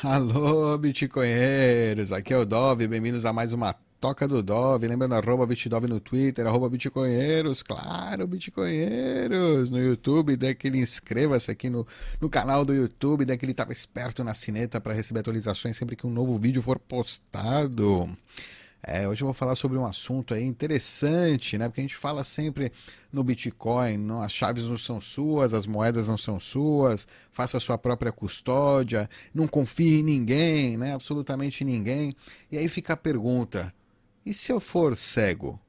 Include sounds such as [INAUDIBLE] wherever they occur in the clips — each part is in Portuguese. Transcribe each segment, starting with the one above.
[LAUGHS] Alô, bitcoinheiros! Aqui é o Dove, bem-vindos a mais uma Toca do Dove. Lembrando, arroba bitdove no Twitter, arroba bitcoinheiros, claro, bitcoinheiros! No YouTube, daquele inscreva-se aqui no, no canal do YouTube, daquele tava esperto na sineta para receber atualizações sempre que um novo vídeo for postado. É, hoje eu vou falar sobre um assunto aí interessante, né? Porque a gente fala sempre no Bitcoin, não, as chaves não são suas, as moedas não são suas, faça a sua própria custódia, não confie em ninguém, né? Absolutamente ninguém. E aí fica a pergunta: e se eu for cego?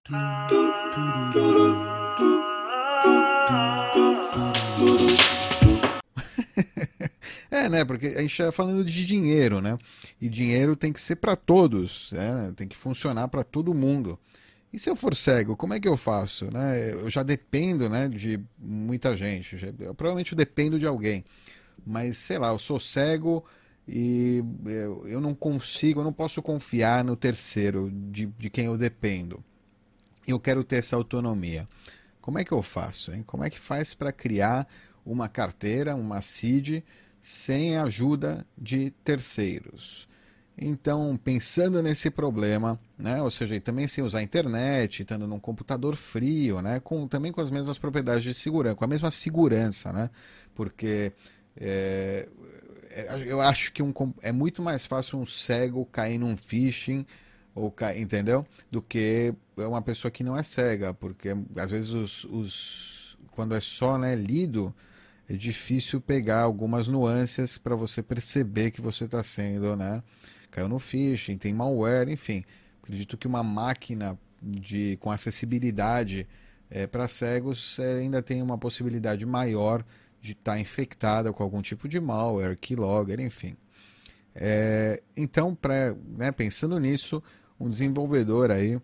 É, né? Porque a gente está falando de dinheiro, né? E dinheiro tem que ser para todos, né? tem que funcionar para todo mundo. E se eu for cego, como é que eu faço? Né? Eu já dependo né, de muita gente, eu provavelmente dependo de alguém. Mas sei lá, eu sou cego e eu, eu não consigo, eu não posso confiar no terceiro de, de quem eu dependo. Eu quero ter essa autonomia. Como é que eu faço? Hein? Como é que faz para criar uma carteira, uma CID, sem a ajuda de terceiros. Então, pensando nesse problema, né, ou seja, também sem usar a internet, estando num computador frio, né, com, também com as mesmas propriedades de segurança, com a mesma segurança, né, porque é, é eu acho que um, é muito mais fácil um cego cair num phishing, ou entendeu? Do que uma pessoa que não é cega, porque às vezes os, os quando é só né, lido, é difícil pegar algumas nuances para você perceber que você está sendo, né? Caiu no phishing, tem malware, enfim. Acredito que uma máquina de, com acessibilidade é, para cegos é, ainda tem uma possibilidade maior de estar tá infectada com algum tipo de malware, keylogger, enfim. É, então, pra, né, pensando nisso, um desenvolvedor aí, o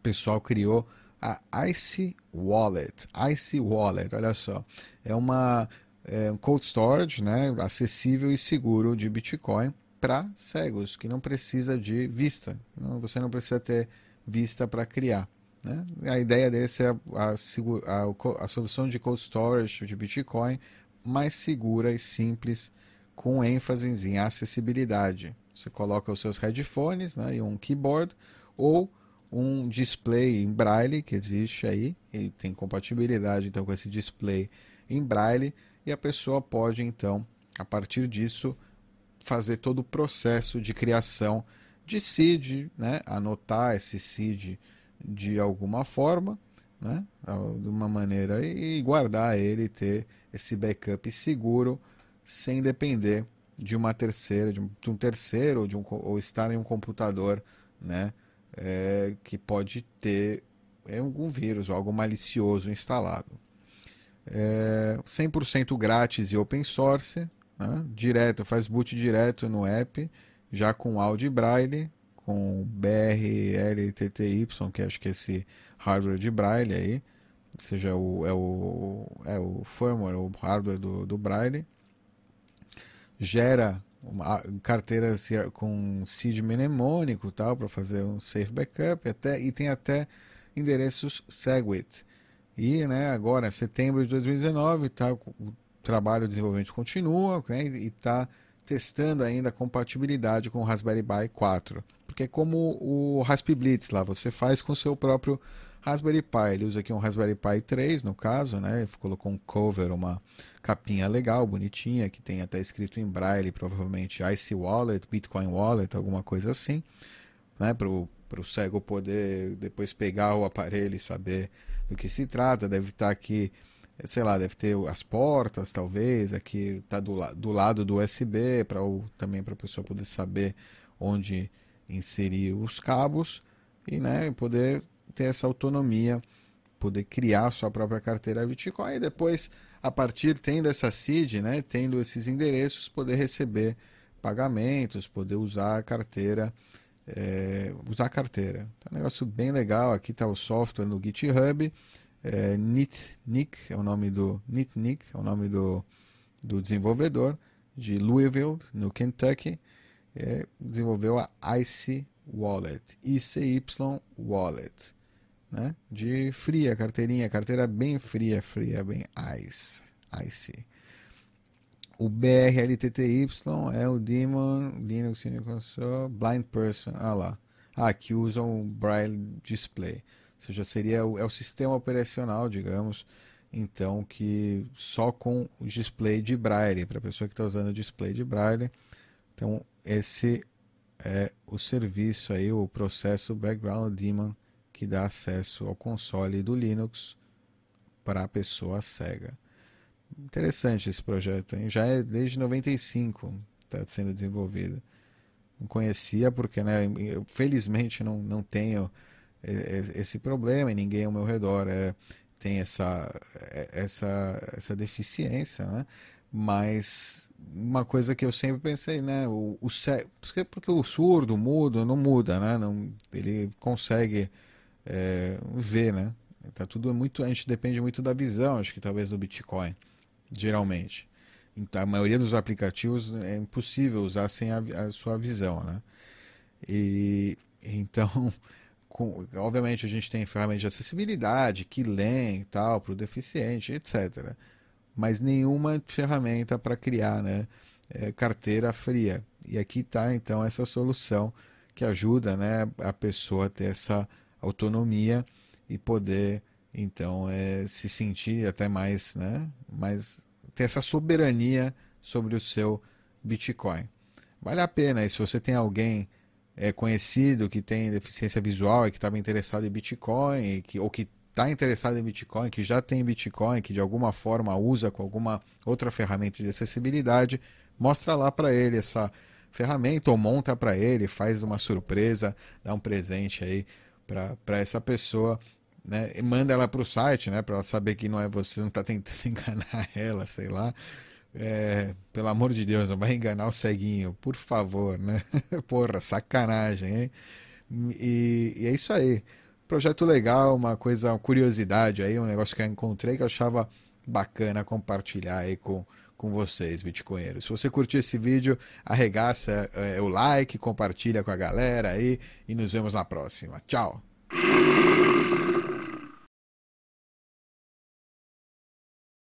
pessoal criou a Ice Wallet. Ice Wallet, olha só. É uma é um cold storage né, acessível e seguro de Bitcoin para cegos, que não precisa de vista. Você não precisa ter vista para criar. Né? A ideia desse é a, a, a, a solução de cold storage de Bitcoin mais segura e simples, com ênfase em acessibilidade. Você coloca os seus headphones né, e um keyboard ou um display em braille que existe aí e tem compatibilidade então com esse display em braille e a pessoa pode então a partir disso fazer todo o processo de criação de seed, né? anotar esse seed de alguma forma, né? de uma maneira e guardar ele, ter esse backup seguro sem depender de uma terceira, de um terceiro ou, de um, ou estar em um computador, né? É, que pode ter é, algum vírus ou algo malicioso instalado. É, 100% grátis e open source, né? direto, faz boot direto no app, já com áudio braille, com BRLTTY, que acho que é esse hardware de braille aí, seja o, é, o, é o firmware, o hardware do, do braille, gera uma carteira com seed mnemônico tal para fazer um safe backup até e tem até endereços Segwit. E né agora setembro de 2019 tá o trabalho de desenvolvimento continua né, e está testando ainda a compatibilidade com o Raspberry Pi 4 porque é como o Raspblitz lá você faz com seu próprio Raspberry Pi. Ele usa aqui um Raspberry Pi 3, no caso, né? Ele colocou um cover, uma capinha legal, bonitinha, que tem até escrito em braille, provavelmente Ice Wallet, Bitcoin Wallet, alguma coisa assim, né? Para o cego poder depois pegar o aparelho e saber do que se trata. Deve estar tá aqui, sei lá, deve ter as portas, talvez, aqui está do, do lado do USB, para também para a pessoa poder saber onde inserir os cabos e né, poder ter essa autonomia, poder criar sua própria carteira Bitcoin e depois, a partir tendo essa seed, né, tendo esses endereços, poder receber pagamentos, poder usar a carteira, é, usar a carteira. Tá um negócio bem legal. Aqui está o software no GitHub. É, Nitnik é o nome do Nitnik é o nome do, do desenvolvedor de Louisville, no Kentucky. É, desenvolveu a Ice Wallet, ICY Wallet né? De fria, carteirinha, carteira bem fria, fria, bem ice, ice. O BRLTTY é o Demon Linux Console Blind Person. Ah lá. Ah, que usam o Braille Display. Ou seja, seria o, é o sistema operacional, digamos, então, que só com o display de Braille, para a pessoa que está usando o display de Braille. Então, esse é o serviço aí, o processo Background Daemon que dá acesso ao console do Linux para a pessoa cega. Interessante esse projeto, hein? já é desde 95 está sendo desenvolvido. Não conhecia porque, né, eu, felizmente não, não tenho esse problema e ninguém ao meu redor é, tem essa, é, essa, essa deficiência, né? Mas uma coisa que eu sempre pensei, né? O, o porque, o surdo, o mudo, não muda, né? Não, ele consegue é, ver, né? Tá tudo muito, a gente depende muito da visão, acho que talvez do Bitcoin, geralmente. Então, a maioria dos aplicativos é impossível usar sem a, a sua visão, né? E então, [LAUGHS] com, obviamente a gente tem ferramentas de acessibilidade que leem e tal para o deficiente, etc mas nenhuma ferramenta para criar né, é, carteira fria. E aqui está então essa solução que ajuda né, a pessoa a ter essa autonomia e poder então é, se sentir até mais, né, mais ter essa soberania sobre o seu Bitcoin. Vale a pena, e se você tem alguém é, conhecido que tem deficiência visual e que estava interessado em Bitcoin, que, ou que está interessado em Bitcoin, que já tem Bitcoin, que de alguma forma usa com alguma outra ferramenta de acessibilidade, mostra lá para ele essa ferramenta ou monta para ele, faz uma surpresa, dá um presente aí para essa pessoa, né? E manda ela para o site, né? Para ela saber que não é você, não está tentando [LAUGHS] enganar ela, sei lá. É, pelo amor de Deus, não vai enganar o ceguinho, por favor, né? [LAUGHS] Porra, sacanagem, hein? E, e é isso aí projeto legal, uma coisa, uma curiosidade aí, um negócio que eu encontrei que eu achava bacana compartilhar aí com, com vocês, bitcoinheiros. Se você curtiu esse vídeo, arregaça é, o like, compartilha com a galera aí e nos vemos na próxima. Tchau!